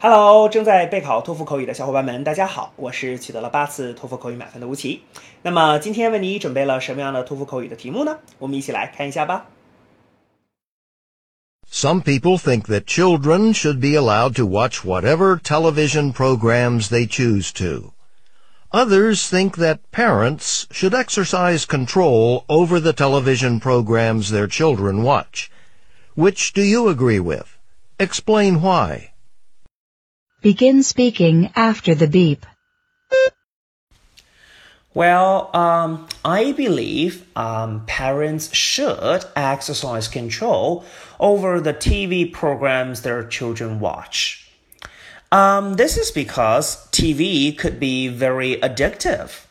Hello，正在备考托福口语的小伙伴们，大家好，我是取得了八次托福口语满分的吴奇。那么今天为你准备了什么样的托福口语的题目呢？我们一起来看一下吧。Some people think that children should be allowed to watch whatever television programs they choose to. Others think that parents should exercise control over the television programs their children watch. Which do you agree with? Explain why. Begin speaking after the beep. Well, um, I believe um, parents should exercise control over the TV programs their children watch. Um, this is because TV could be very addictive.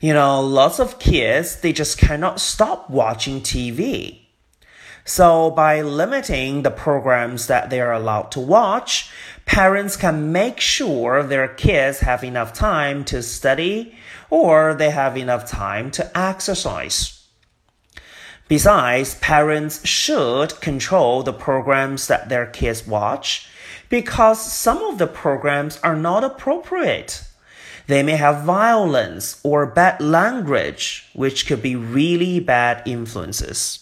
You know, lots of kids, they just cannot stop watching TV. So by limiting the programs that they are allowed to watch, parents can make sure their kids have enough time to study or they have enough time to exercise. Besides, parents should control the programs that their kids watch because some of the programs are not appropriate. They may have violence or bad language, which could be really bad influences.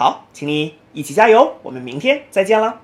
好，请你一起加油，我们明天再见了。